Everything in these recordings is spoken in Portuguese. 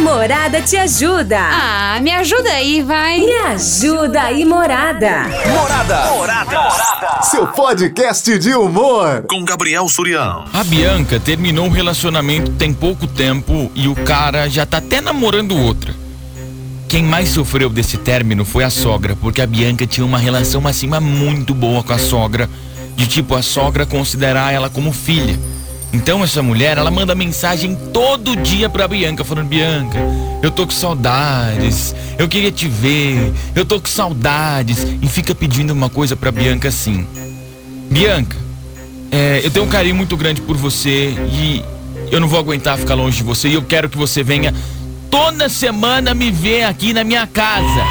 Morada te ajuda. Ah, me ajuda aí, vai. Me ajuda aí, Morada. Morada. Morada. Seu podcast de humor. Com Gabriel Surião. A Bianca terminou um relacionamento tem pouco tempo e o cara já tá até namorando outra. Quem mais sofreu desse término foi a sogra, porque a Bianca tinha uma relação acima muito boa com a sogra, de tipo a sogra considerar ela como filha. Então essa mulher, ela manda mensagem todo dia pra Bianca, falando: Bianca, eu tô com saudades, eu queria te ver, eu tô com saudades. E fica pedindo uma coisa pra Bianca assim: Bianca, é, eu tenho um carinho muito grande por você e eu não vou aguentar ficar longe de você e eu quero que você venha toda semana me ver aqui na minha casa.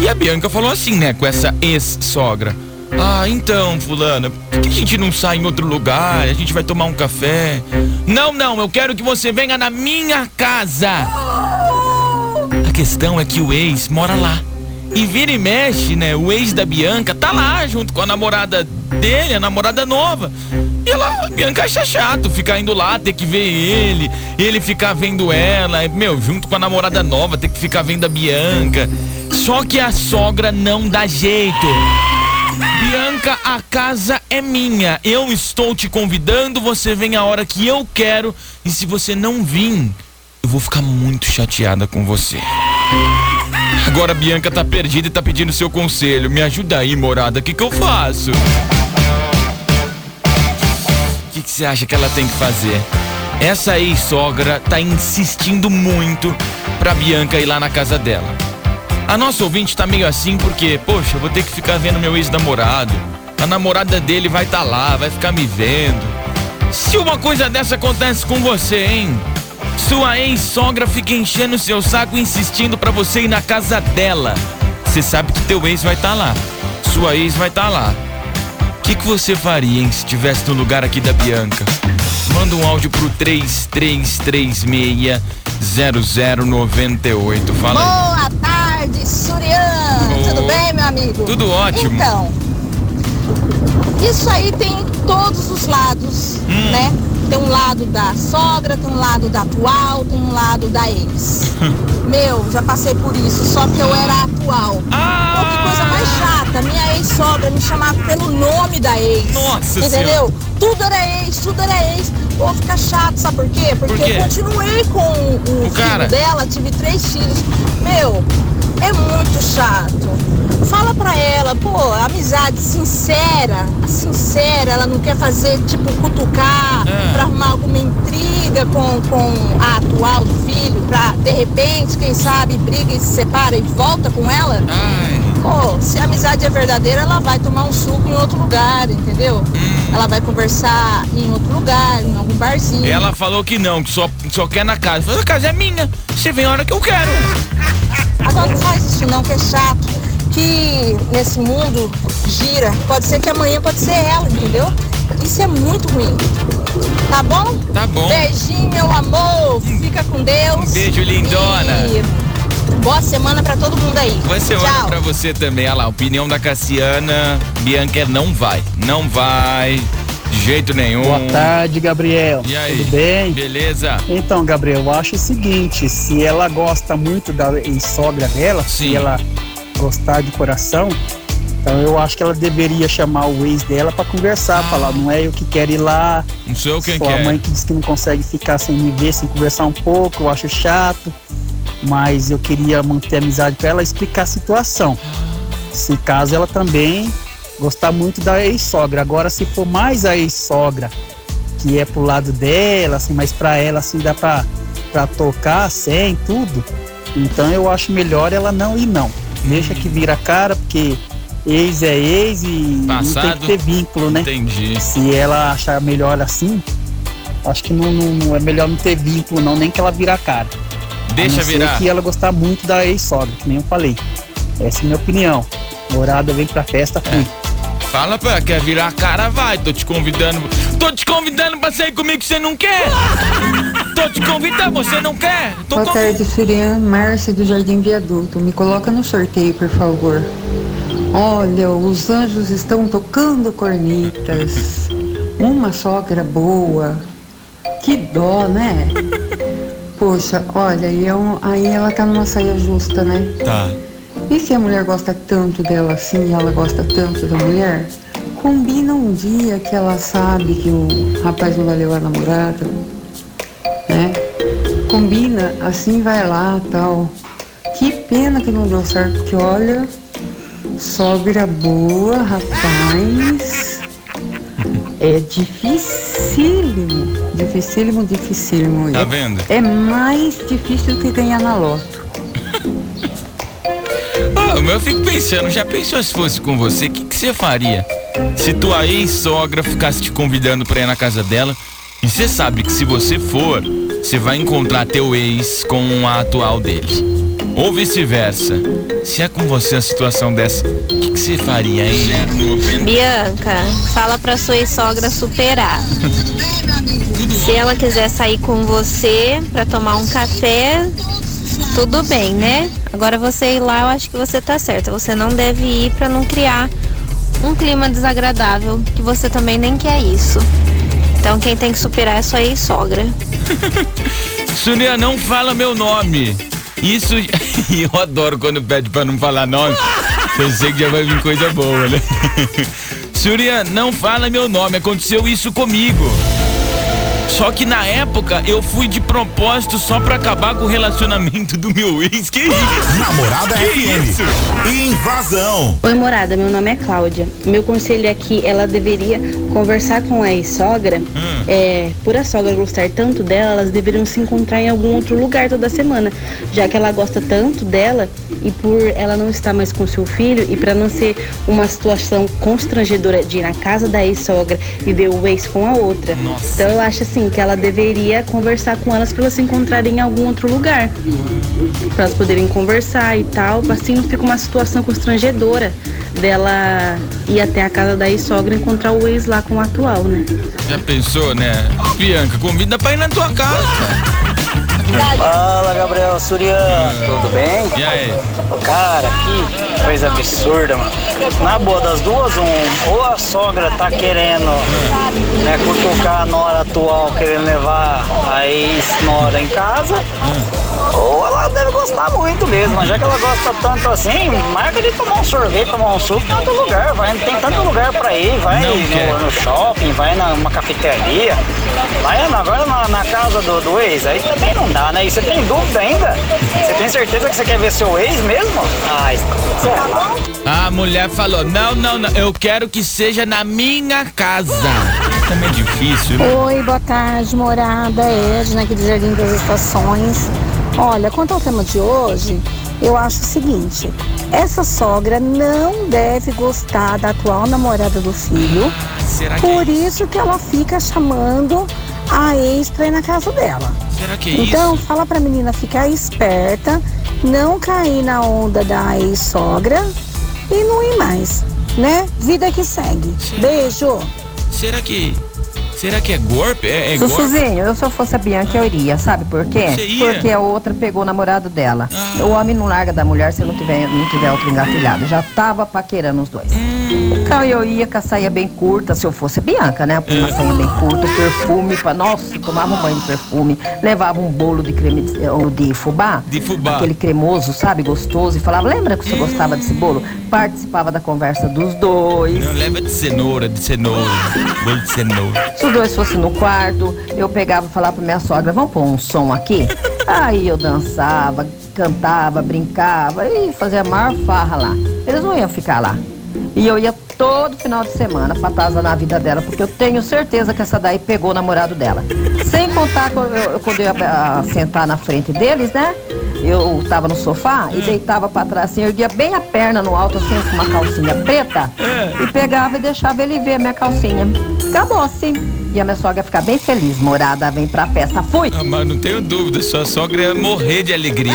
E a Bianca falou assim, né, com essa ex-sogra. Ah, então, fulana, por que a gente não sai em outro lugar? A gente vai tomar um café. Não, não, eu quero que você venha na minha casa. A questão é que o ex mora lá. E vira e mexe, né? O ex da Bianca tá lá junto com a namorada dele, a namorada nova. E ela, a Bianca acha chato ficar indo lá, ter que ver ele, ele ficar vendo ela, meu, junto com a namorada nova, ter que ficar vendo a Bianca. Só que a sogra não dá jeito. Bianca, a casa é minha. Eu estou te convidando, você vem a hora que eu quero. E se você não vir, eu vou ficar muito chateada com você. Agora a Bianca tá perdida e tá pedindo seu conselho. Me ajuda aí, morada. O que, que eu faço? O que, que você acha que ela tem que fazer? Essa ex-sogra tá insistindo muito pra Bianca ir lá na casa dela. A nossa ouvinte tá meio assim porque, poxa, eu vou ter que ficar vendo meu ex-namorado. A namorada dele vai estar tá lá, vai ficar me vendo. Se uma coisa dessa acontece com você, hein? Sua ex-sogra fica enchendo seu saco insistindo para você ir na casa dela. Você sabe que teu ex vai estar tá lá. Sua ex vai estar tá lá. O que, que você faria, hein, se estivesse no lugar aqui da Bianca? Manda um áudio pro 3336 0098. Fala aí. Surian. Tudo bem, meu amigo? Tudo ótimo. Então, isso aí tem todos os lados, Hum. né? Tem um lado da sogra, tem um lado da atual, tem um lado da ex. Meu, já passei por isso, só que eu era atual. Ah! Pô, que coisa mais chata. Minha ex-sogra me chamava pelo nome da ex. Nossa Entendeu? Tudo era ex, tudo era ex. Pô, fica chato, sabe por quê? Porque quê? eu continuei com o, O filho cara. dela, tive três filhos. Meu, é muito chato. Fala pra ela, pô, amizade sincera, sincera, ela não quer fazer, tipo, cutucar É. pra arrumar alguma intriga com, com a atual do filho, pra, de repente, quem sabe, briga e se separa e volta com ela. Ai. Pô, se a amizade é verdadeira, ela vai tomar um suco em outro lugar, entendeu? Hum. Ela vai conversar em outro lugar, em algum barzinho. Ela falou que não, que só, só quer na casa. Falei, a casa é minha. Você vem a hora que eu quero. Agora não faz isso não, que é chato. Que nesse mundo gira. Pode ser que amanhã pode ser ela, entendeu? Isso é muito ruim. Tá bom? Tá bom. Beijinho, meu amor. Fica com Deus. Um beijo, lindona. E boa semana pra todo mundo aí. Hora Tchau. pra você também. Olha lá, opinião da Cassiana. Bianca não vai. Não vai. De jeito nenhum. Boa tarde, Gabriel. E aí? Tudo bem? Beleza? Então, Gabriel, eu acho o seguinte: se ela gosta muito da ex-sogra dela, Sim. se ela gostar de coração, então eu acho que ela deveria chamar o ex dela pra conversar, falar, não é eu que quero ir lá, Não sou eu quem sua quer. mãe que diz que não consegue ficar sem me ver, sem conversar um pouco, eu acho chato, mas eu queria manter a amizade pra ela explicar a situação. Se caso ela também gostar muito da ex-sogra. Agora, se for mais a ex-sogra, que é pro lado dela, assim, mas pra ela, assim, dá pra, pra tocar sem tudo, então eu acho melhor ela não ir, não. Deixa que vira a cara, porque ex é ex e não tem Passado. que ter vínculo, né? Entendi. Se ela achar melhor assim, acho que não, não- não é melhor não ter vínculo, não, nem que ela vira a cara. A Deixa não ser virar. que ela gostar muito da ex-sogra, que nem eu falei. Essa é a minha opinião. Morada vem pra festa, fui. Fala pra quer virar a cara, vai. Tô te convidando. Tô te convidando pra sair comigo, você não quer? Tô te convidando, você não quer? Tô Boa tarde, Surian. Márcia do Jardim Viaduto. Me coloca no sorteio, por favor. Olha, os anjos estão tocando cornetas. Uma sogra boa. Que dó, né? Poxa, olha, e eu, aí ela tá numa saia justa, né? Tá. E se a mulher gosta tanto dela assim, ela gosta tanto da mulher, combina um dia que ela sabe que o rapaz não vai levar a namorada, né? Combina, assim vai lá, tal. Que pena que não deu certo, porque olha, sogra boa, rapaz. É dificílimo, dificílimo, dificílimo. Tá vendo? É mais difícil que ganhar na loto. Eu fico pensando, já pensou se fosse com você, o que, que você faria? Se tua ex-sogra ficasse te convidando pra ir na casa dela, e você sabe que se você for, você vai encontrar teu ex com a atual dele. Ou vice-versa. Se é com você a situação dessa, o que, você faria, hein? Bianca, fala pra sua ex-sogra superar. Se ela quiser sair com você pra tomar um café, tudo bem, né? Agora você ir lá, eu acho que você tá certa. Você não deve ir pra não criar um clima desagradável, que você também nem quer isso. Então quem tem que superar é sua ex-sogra. Surya, não fala meu nome. Isso. Eu adoro quando pede pra não falar nome. Eu sei que já vai vir coisa boa, né? Surya, não fala meu nome. Aconteceu isso comigo. Só que na época eu fui de propósito só pra acabar com o relacionamento do meu ex. Que isso? Namorada Que FM. isso? Invasão. Oi, morada, meu nome é Cláudia. Meu conselho é que ela deveria conversar com a ex-sogra. É, por a sogra gostar tanto dela, elas deveriam se encontrar em algum outro lugar toda semana, já que ela gosta tanto dela e por ela não estar mais com seu filho e para não ser uma situação constrangedora de ir na casa da ex-sogra e ver o ex com a outra. Nossa. Então eu acho assim que ela deveria conversar com elas para elas se encontrarem em algum outro lugar para elas poderem conversar e tal, assim não fica uma situação constrangedora dela ir até a casa da ex-sogra e encontrar o ex lá com o atual, né? Já pensou, né? Bianca, convida pra ir na tua casa. Fala, Gabriel Suriano, tudo bem? E aí? Cara, que coisa absurda, mano. Na boa das duas, um, ou a sogra tá querendo né, cutucar a nora atual, querendo levar a ex-nora em casa, ou ela deve gostar muito mesmo, mas já que ela gosta tanto assim, marca de tomar um sorvete, tomar um suco em outro lugar, vai, tem tanto lugar pra ir, vai no, no shopping, vai numa cafeteria, vai agora na, na casa do, do ex, aí também não dá, né? E você tem dúvida ainda? Você tem certeza que você quer ver seu ex mesmo? Ai, sei lá. A mulher falou: não, não, não, eu quero que seja na minha casa. Também é difícil, né? Oi, boa tarde, morada. Edna aqui do Jardim das Estações. Olha, quanto ao tema de hoje, eu acho o seguinte: essa sogra não deve gostar da atual namorada do filho, Será que por é isso? isso que ela fica chamando a ex pra ir na casa dela. Será que é Então, isso? fala pra menina ficar esperta, não cair na onda da ex-sogra e não ir mais, né? Vida que segue. Beijo! Será que. Será que é golpe? É, é? Sussuzinho, eu se eu fosse a Bianca eu iria, sabe por quê? Porque a outra pegou o namorado dela. Ah. O homem não larga da mulher se não tiver, não tiver outro engatilhado. Já tava paquerando os dois. Hum. Então eu ia com a saia bem curta, se eu fosse Bianca, né? Uma saia bem curta, perfume, pra, nossa, tomava um banho de perfume, levava um bolo de creme de, de fubá. De fubá. Aquele cremoso, sabe, gostoso, e falava, lembra que você gostava desse bolo? Participava da conversa dos dois. Não, leva de cenoura, de cenoura. Bolo de cenoura. Se os dois fossem no quarto, eu pegava e falava pra minha sogra, vamos pôr um som aqui? Aí eu dançava, cantava, brincava e fazia a maior farra lá. Eles não iam ficar lá. E eu ia todo final de semana pra atazanar a vida dela, porque eu tenho certeza que essa daí pegou o namorado dela. Sem contar quando eu, quando eu ia ah, sentar na frente deles, né? Eu tava no sofá e deitava pra trás assim, erguia bem a perna no alto, assim, com uma calcinha preta, e pegava e deixava ele ver a minha calcinha. Acabou assim. E a minha sogra ficar bem feliz. Morada, vem pra festa. Fui! Ah, mas não tenho dúvida, sua sogra ia morrer de alegria.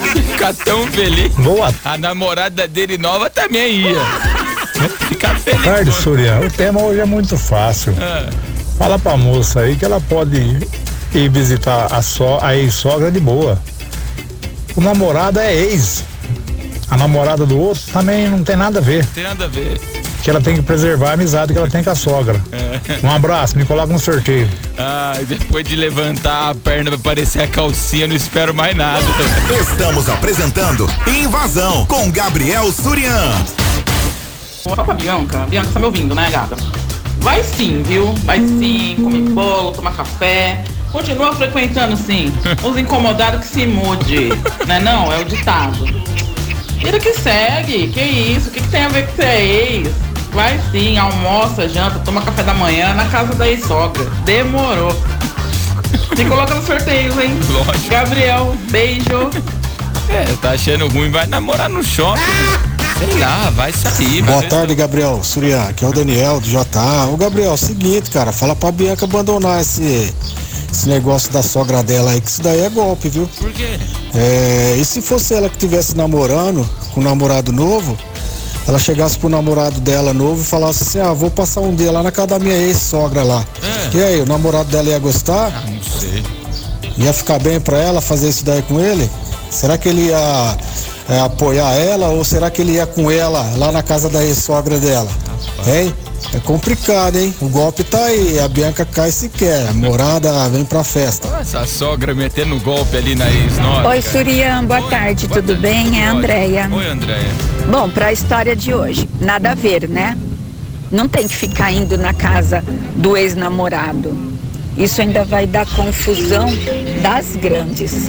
Ficar tão feliz. Boa A namorada dele nova também ia. Ficar feliz. tarde, Surya. O tema hoje é muito fácil. Ah, Fala pra moça aí que ela pode ir visitar a, so, a ex-sogra de boa. O namorado é ex. A namorada do outro também não tem nada a ver. tem nada a ver. Que ela tem que preservar a amizade que ela tem com a sogra. Um abraço, me coloca no sorteio. Ah, depois de levantar a perna pra parecer a calcinha, não espero mais nada. Estamos apresentando Invasão com Gabriel Surian. Fala pra Bianca. Bianca, tá me ouvindo, né, gata? Vai sim, viu? Vai sim, comer bolo, tomar café. Continua frequentando sim. Os incomodados que se mude. Não é não? É o ditado. Vida que segue. Que isso? O que, que tem a ver com você ex? Vai sim, almoça, janta, toma café da manhã na casa da ex-sogra. Demorou. Se coloca no sorteio, hein? Lógico. Gabriel, beijo. É, tá achando ruim, vai namorar no shopping. Sei lá, vai sair. Boa vai tarde, Gabriel. Surian, aqui é o Daniel do JA. Ô, Gabriel, é o seguinte, cara, fala pra Bianca abandonar esse, esse negócio da sogra dela aí, que isso daí é golpe, viu? Por quê? É, e se fosse ela que estivesse namorando com um namorado novo, ela chegasse pro namorado dela novo e falasse assim: ah, vou passar um dia lá na casa da minha ex-sogra lá. É. E aí, o namorado dela ia gostar? Ah, não sei. Ia ficar bem pra ela fazer isso daí com ele? Será que ele ia é, apoiar ela ou será que ele ia com ela lá na casa da ex-sogra dela? Hein? É complicado, hein? O golpe tá aí, a Bianca cai se quer, a morada vem pra festa. Essa sogra metendo golpe ali na ex-nora. Oi, cara. Surian, boa tarde, Boa tudo tarde. bem? É a Oi. Andréia. Oi, Andréia. Bom, para a história de hoje, nada a ver, né? Não tem que ficar indo na casa do ex-namorado. Isso ainda vai dar confusão das grandes.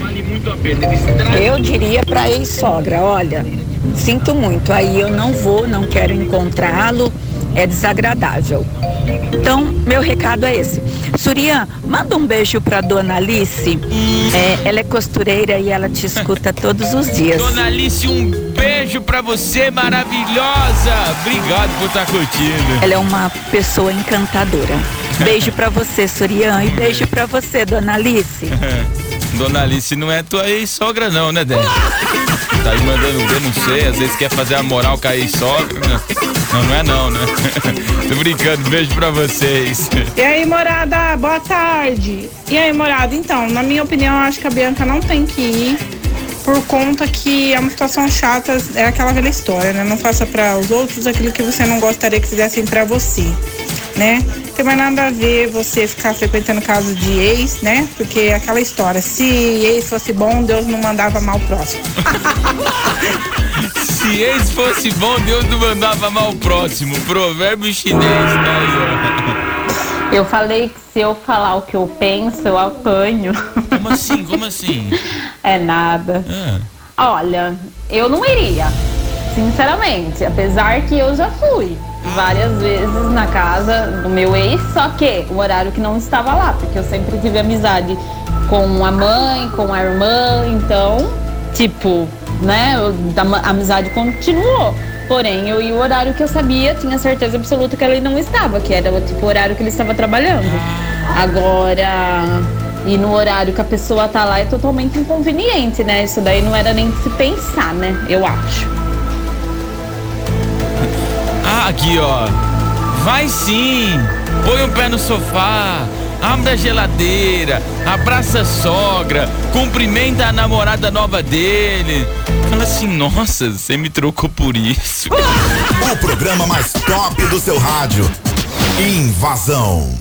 Eu diria para ex-sogra, olha, sinto muito, aí eu não vou, não quero encontrá-lo, é desagradável. Então, meu recado é esse. Surian, manda um beijo pra dona Alice. É, ela é costureira e ela te escuta todos os dias. Dona Alice, um beijo pra você, maravilhosa. Obrigado por estar curtindo. Ela é uma pessoa encantadora. Beijo pra você, Surian, e beijo pra você, dona Alice. Dona Alice não é tua ex-sogra não, né, Débora? Tá aí mandando ver, não sei, às vezes quer fazer a moral a ex-sogra, né? Não, não é não, né? Tô brincando, beijo pra vocês. E aí, morada, boa tarde. E aí, morada, então, na minha opinião, eu acho que a Bianca não tem que ir por conta que é uma situação chata, é aquela velha história, né? Não faça para os outros aquilo que você não gostaria que fizessem para você, né? Tem mais nada a ver você ficar frequentando casos de ex, né? Porque é aquela história, se ex fosse bom, Deus não mandava mal próximo. Se ex fosse bom, Deus não mandava mal o próximo. Provérbio chinês, tá aí, Eu falei que se eu falar o que eu penso, eu apanho. ó. Como assim? Como assim? É nada. Ah, Olha, eu não iria, sinceramente, apesar que eu já fui várias vezes na casa do meu ex, só que o horário que não estava lá, porque eu sempre tive amizade com a mãe, com a irmã, então, tipo, né, a amizade continuou. Porém, eu ia o horário que eu sabia, tinha certeza absoluta que ele não estava, que era o tipo horário que ele estava trabalhando. Agora, e no horário que a pessoa tá lá é totalmente inconveniente, né? Isso daí não era nem de se pensar, né? Eu acho. Ah, aqui, ó. Vai sim. Põe o pé no sofá. Abre a geladeira. Abraça a sogra. Cumprimenta a namorada nova dele. Fala assim, nossa, você me trocou por isso. O programa mais top do seu rádio. Invasão.